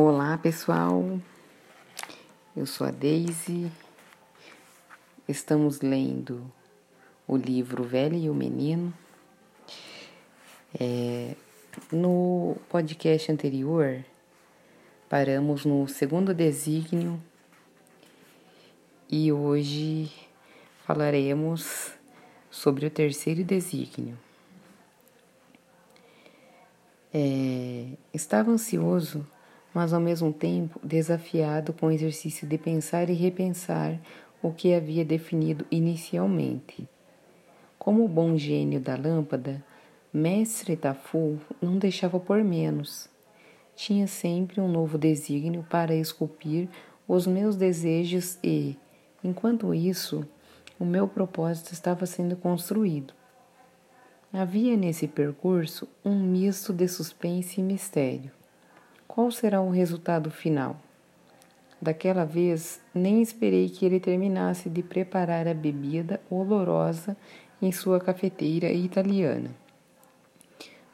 Olá pessoal, eu sou a Daisy. Estamos lendo o livro Velho e o Menino. É, no podcast anterior, paramos no segundo desígnio e hoje falaremos sobre o terceiro desígnio. É, estava ansioso mas ao mesmo tempo desafiado com o exercício de pensar e repensar o que havia definido inicialmente. Como o bom gênio da lâmpada, Mestre Tafu não deixava por menos. Tinha sempre um novo desígnio para esculpir os meus desejos e, enquanto isso, o meu propósito estava sendo construído. Havia nesse percurso um misto de suspense e mistério. Qual será o resultado final? Daquela vez, nem esperei que ele terminasse de preparar a bebida olorosa em sua cafeteira italiana.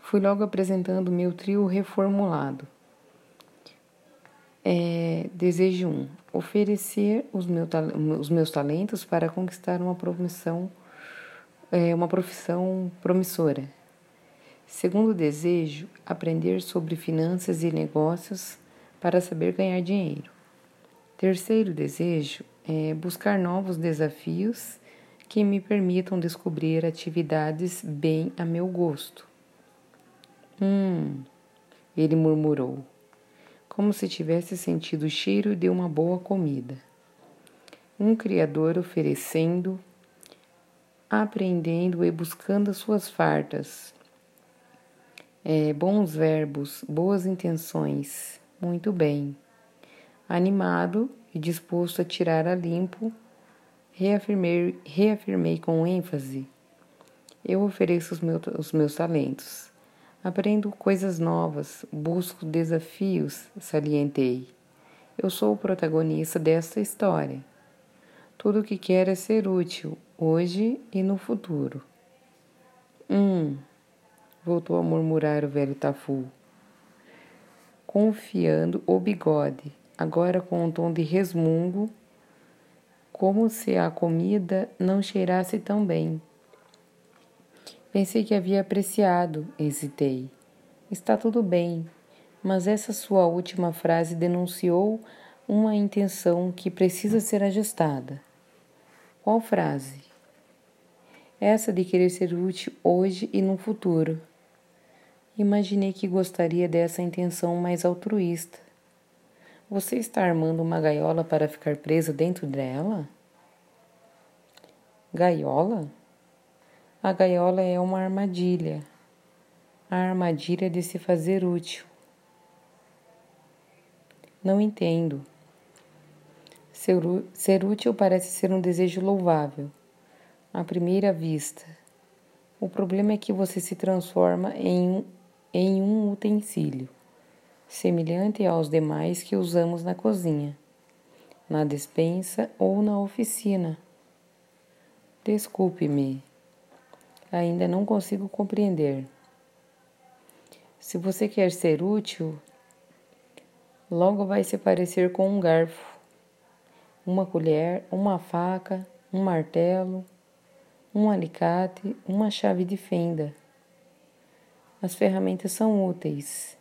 Fui logo apresentando meu trio reformulado. É, desejo 1. Um, oferecer os, meu, os, meus talentos para conquistar uma é, uma profissão promissora. Segundo desejo, aprender sobre finanças e negócios para saber ganhar dinheiro. Terceiro desejo é buscar novos desafios que me permitam descobrir atividades bem a meu gosto. Hum, ele murmurou, como se tivesse sentido o cheiro de uma boa comida. Um criador oferecendo, aprendendo e buscando suas fartas é, bons verbos, boas intenções. Muito bem. Animado e disposto a tirar a limpo, reafirmei, reafirmei com ênfase: Eu ofereço os, meu, os meus talentos. Aprendo coisas novas, busco desafios, salientei. Eu sou o protagonista desta história. Tudo o que quero é ser útil, hoje e no futuro. 1. Um, voltou a murmurar o velho Tafu, confiando o bigode, agora com um tom de resmungo, como se a comida não cheirasse tão bem. Pensei que havia apreciado, hesitei. Está tudo bem, mas essa sua última frase denunciou uma intenção que precisa ser ajustada. Qual frase? Essa de querer ser útil hoje e no futuro. Imaginei que gostaria dessa intenção mais altruísta. Você está armando uma gaiola para ficar presa dentro dela? Gaiola? A gaiola é uma armadilha. A armadilha de se fazer útil. Não entendo. Ser, ser útil parece ser um desejo louvável, à primeira vista. O problema é que você se transforma em em um utensílio, semelhante aos demais que usamos na cozinha, na despensa ou na oficina. Desculpe-me, ainda não consigo compreender. Se você quer ser útil, logo vai se parecer com um garfo, uma colher, uma faca, um martelo, um alicate, uma chave de fenda. As ferramentas são úteis,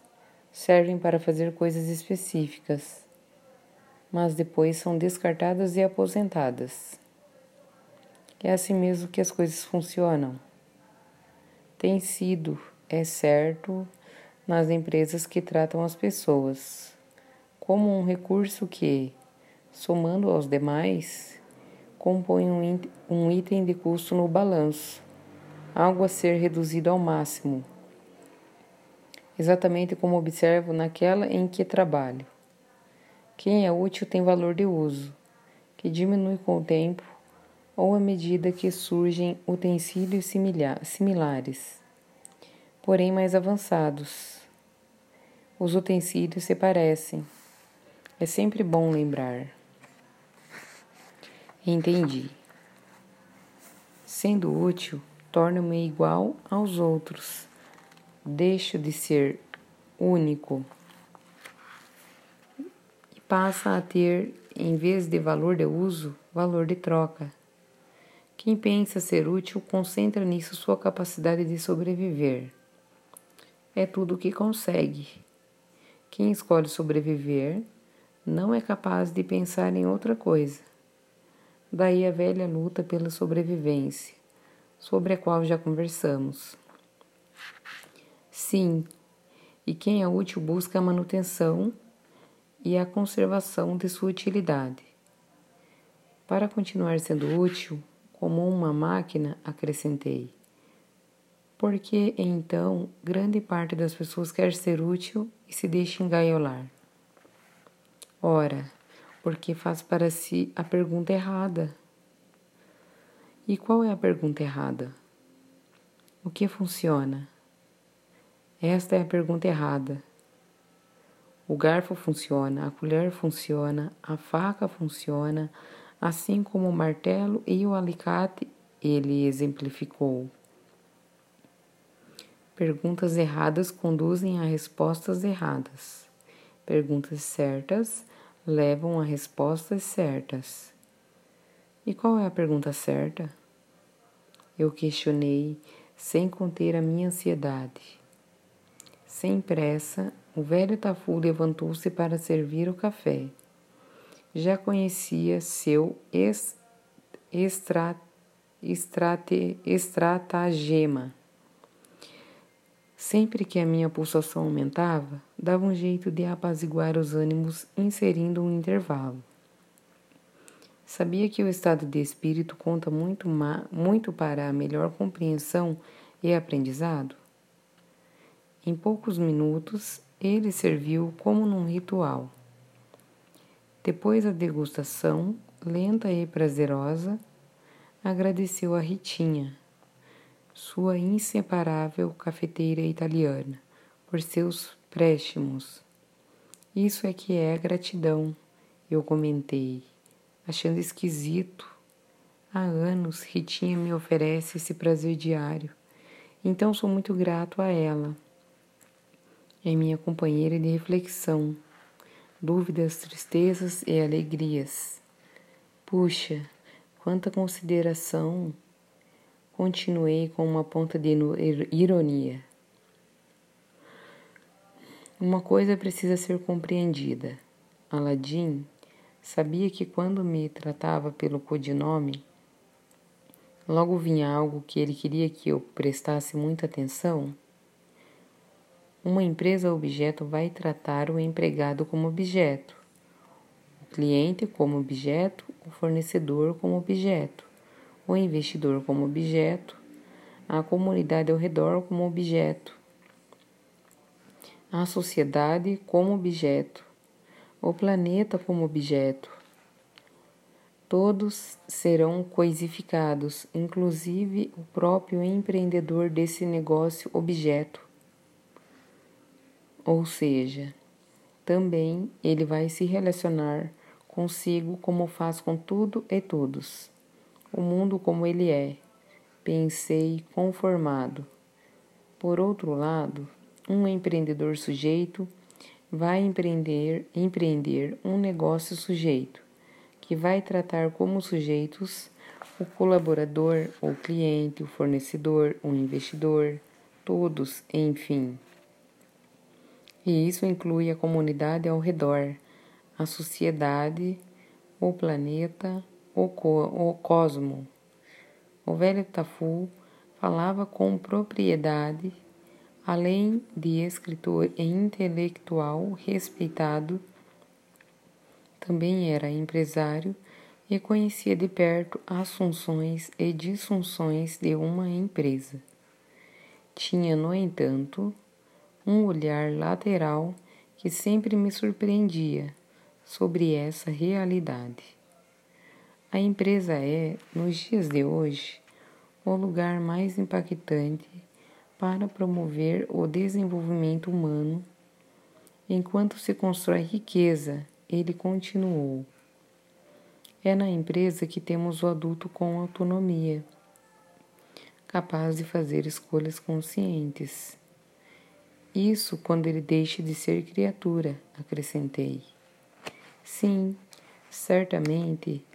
servem para fazer coisas específicas, mas depois são descartadas e aposentadas. É assim mesmo que as coisas funcionam. Tem sido, é certo, nas empresas que tratam as pessoas como um recurso que, somando aos demais, compõe um item de custo no balanço, algo a ser reduzido ao máximo exatamente como observo naquela em que trabalho. Quem é útil tem valor de uso, que diminui com o tempo ou à medida que surgem utensílios similares, porém mais avançados. Os utensílios se parecem. É sempre bom lembrar. Entendi. Sendo útil, torno-me igual aos outros deixo de ser único. passa a ter, em vez de valor de uso, valor de troca. Quem pensa ser útil concentra nisso sua capacidade de sobreviver. É tudo o que consegue. Quem escolhe sobreviver não é capaz de pensar em outra coisa. Daí a velha luta pela sobrevivência, sobre a qual já conversamos. Sim, e quem é útil busca a manutenção e a conservação de sua utilidade. Para continuar sendo útil, como uma máquina, acrescentei. Porque então grande parte das pessoas quer ser útil e se deixa engaiolar. Ora, porque faz para si a pergunta errada. E qual é a pergunta errada? O que funciona? Esta é a pergunta errada. O garfo funciona, a colher funciona, a faca funciona, assim como o martelo e o alicate, ele exemplificou. Perguntas erradas conduzem a respostas erradas. Perguntas certas levam a respostas certas. E qual é a pergunta certa? Eu questionei, sem conter a minha ansiedade. Sem pressa, o velho Tafu levantou-se para servir o café. Já conhecia seu est extra estrate estratagema. Sempre que a minha pulsação aumentava, dava um jeito de apaziguar os ânimos inserindo um intervalo. Sabia que o estado de espírito conta muito, muito para a melhor compreensão e aprendizado? Em poucos minutos, ele serviu como num ritual. Depois da degustação, lenta e prazerosa, agradeceu a Ritinha sua inseparável cafeteira italiana, por seus préstimos. Isso é que é gratidão, eu comentei, achando esquisito. Há anos Ritinha me oferece esse prazer diário, então sou muito grato a ela. É minha companheira de reflexão, dúvidas, tristezas e alegrias. Puxa, quanta consideração! Continuei com uma ponta de ironia. Uma coisa precisa ser compreendida. Aladim sabia que quando me tratava pelo codinome, logo vinha algo que ele queria que eu prestasse muita atenção. Uma empresa objeto vai tratar o empregado como objeto, o cliente como objeto, o fornecedor como objeto o investidor como objeto, a comunidade ao redor como objeto, a sociedade como objeto, o planeta como objeto. Todos serão coisificados, inclusive o próprio empreendedor desse negócio objeto. Ou seja, também ele vai se relacionar consigo como faz com tudo e todos o mundo como ele é, pensei conformado. Por outro lado, um empreendedor sujeito vai empreender, empreender um negócio sujeito, que vai tratar como sujeitos o colaborador, o cliente, o fornecedor, o investidor, todos, enfim. E isso inclui a comunidade ao redor, a sociedade, o planeta, o, co o cosmo. O velho Tafu falava com propriedade, além de escritor e intelectual respeitado, também era empresário e conhecia de perto as funções e disfunções de uma empresa. Tinha, no entanto, um olhar lateral que sempre me surpreendia sobre essa realidade. A empresa é, nos dias de hoje, o lugar mais impactante para promover o desenvolvimento humano. Enquanto se constrói riqueza, ele continuou. É na empresa que temos o adulto com autonomia, capaz de fazer escolhas conscientes. Isso quando ele deixe de ser criatura, acrescentei. Sim, certamente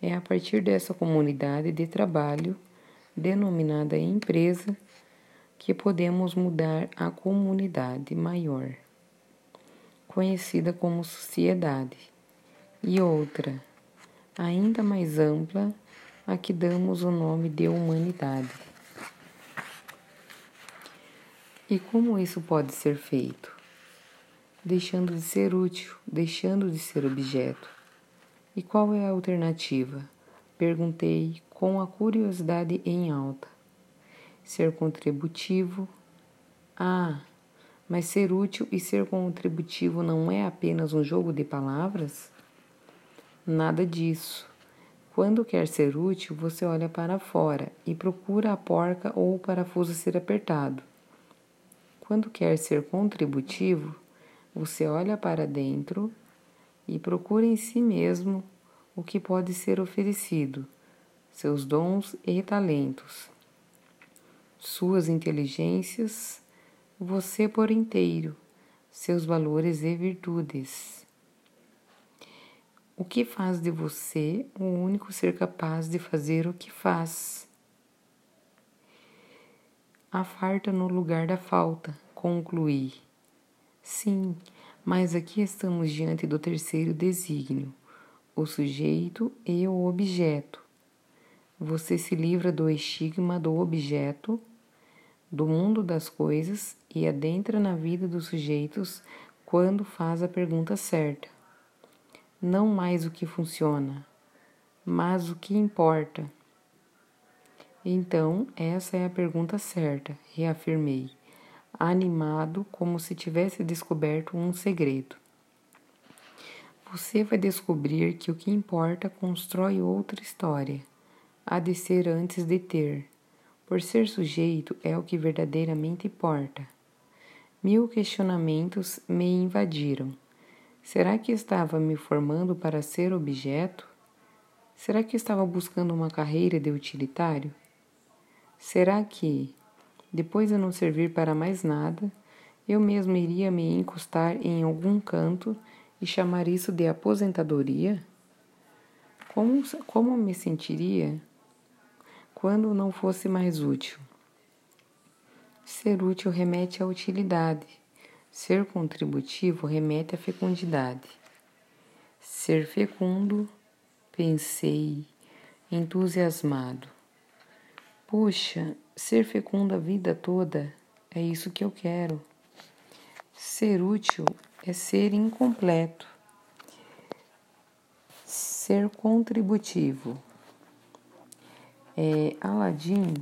é a partir dessa comunidade de trabalho, denominada empresa, que podemos mudar a comunidade maior, conhecida como sociedade, e outra, ainda mais ampla, a que damos o nome de humanidade. E como isso pode ser feito? Deixando de ser útil, deixando de ser objeto. E qual é a alternativa? Perguntei com a curiosidade em alta. Ser contributivo? Ah, mas ser útil e ser contributivo não é apenas um jogo de palavras? Nada disso. Quando quer ser útil, você olha para fora e procura a porca ou o parafuso ser apertado. Quando quer ser contributivo, você olha para dentro e procura em si mesmo o que pode ser oferecido, seus dons e talentos, suas inteligências, você por inteiro, seus valores e virtudes. O que faz de você o único ser capaz de fazer o que faz? A farta no lugar da falta, concluí. Sim, mas aqui estamos diante do terceiro desígnio, o sujeito e o objeto. Você se livra do estigma do objeto, do mundo das coisas e adentra na vida dos sujeitos quando faz a pergunta certa não mais o que funciona, mas o que importa. Então, essa é a pergunta certa, reafirmei, animado como se tivesse descoberto um segredo. Você vai descobrir que o que importa constrói outra história, há de ser antes de ter. Por ser sujeito é o que verdadeiramente importa. Mil questionamentos me invadiram. Será que estava me formando para ser objeto? Será que estava buscando uma carreira de utilitário? Será que, depois de não servir para mais nada, eu mesmo iria me encostar em algum canto e chamar isso de aposentadoria? Como, como me sentiria quando não fosse mais útil? Ser útil remete à utilidade Ser contributivo remete à fecundidade. Ser fecundo, pensei, entusiasmado. Puxa, ser fecundo a vida toda é isso que eu quero. Ser útil é ser incompleto. Ser contributivo. É, Aladim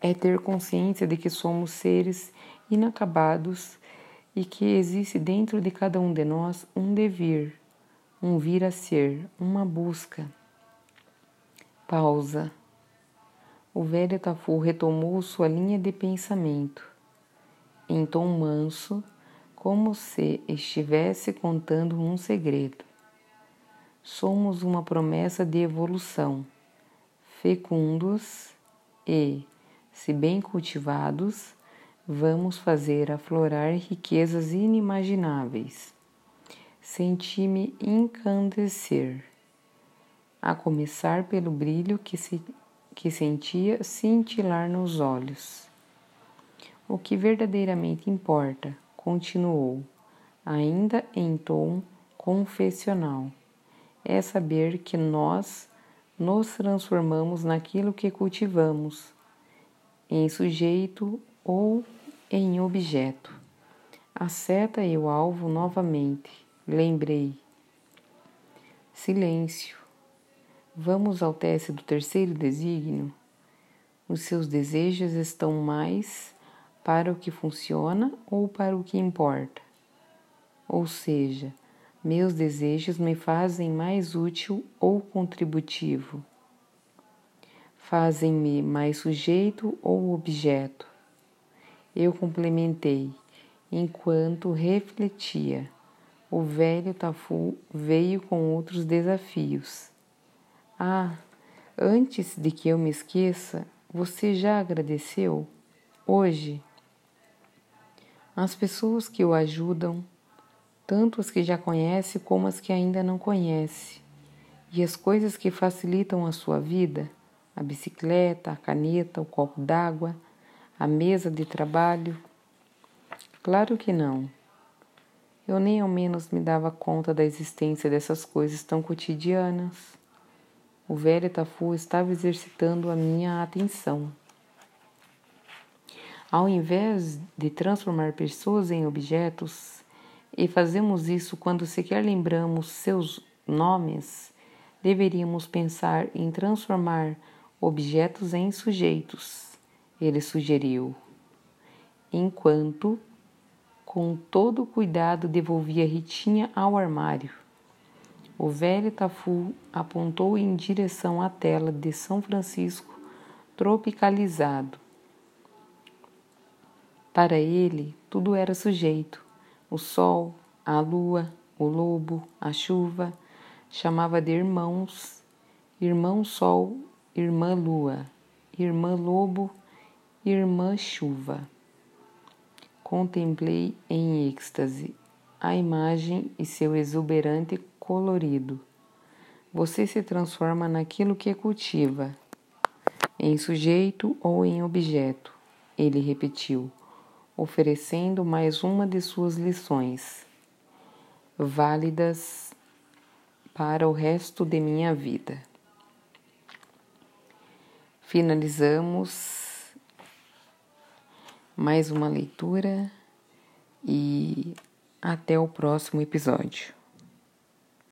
é ter consciência de que somos seres inacabados e que existe dentro de cada um de nós um devir, um vir a ser, uma busca. Pausa. O velho Tafu retomou sua linha de pensamento, em tom manso, como se estivesse contando um segredo. Somos uma promessa de evolução, fecundos e, se bem cultivados, vamos fazer aflorar riquezas inimagináveis. Senti-me encandecer, a começar pelo brilho que, se, que sentia cintilar nos olhos. O que verdadeiramente importa, continuou, ainda em tom confessional, é saber que nós nos transformamos naquilo que cultivamos, em sujeito ou em objeto. A seta e o alvo novamente. Lembrei. Silêncio. Vamos ao teste do terceiro desígnio? Os seus desejos estão mais para o que funciona ou para o que importa? Ou seja, meus desejos me fazem mais útil ou contributivo? Fazem-me mais sujeito ou objeto? Eu complementei, enquanto refletia. O velho Tafu veio com outros desafios. Ah, antes de que eu me esqueça, você já agradeceu? Hoje? As pessoas que o ajudam, tanto as que já conhece como as que ainda não conhece. E as coisas que facilitam a sua vida, a bicicleta, a caneta, o copo d'água, a mesa de trabalho? Claro que não. Eu nem ao menos me dava conta da existência dessas coisas tão cotidianas. O velho Tafu estava exercitando a minha atenção. Ao invés de transformar pessoas em objetos, e fazemos isso quando sequer lembramos seus nomes, deveríamos pensar em transformar objetos em sujeitos, ele sugeriu, enquanto, com todo cuidado, devolvia Ritinha ao armário. O velho Tafu apontou em direção à tela de São Francisco tropicalizado. Para ele, tudo era sujeito o sol, a lua, o lobo, a chuva, chamava de irmãos, irmão sol, irmã lua, irmã lobo, irmã chuva. Contemplei em êxtase a imagem e seu exuberante colorido. Você se transforma naquilo que cultiva, em sujeito ou em objeto, ele repetiu oferecendo mais uma de suas lições, válidas para o resto de minha vida. Finalizamos mais uma leitura e até o próximo episódio.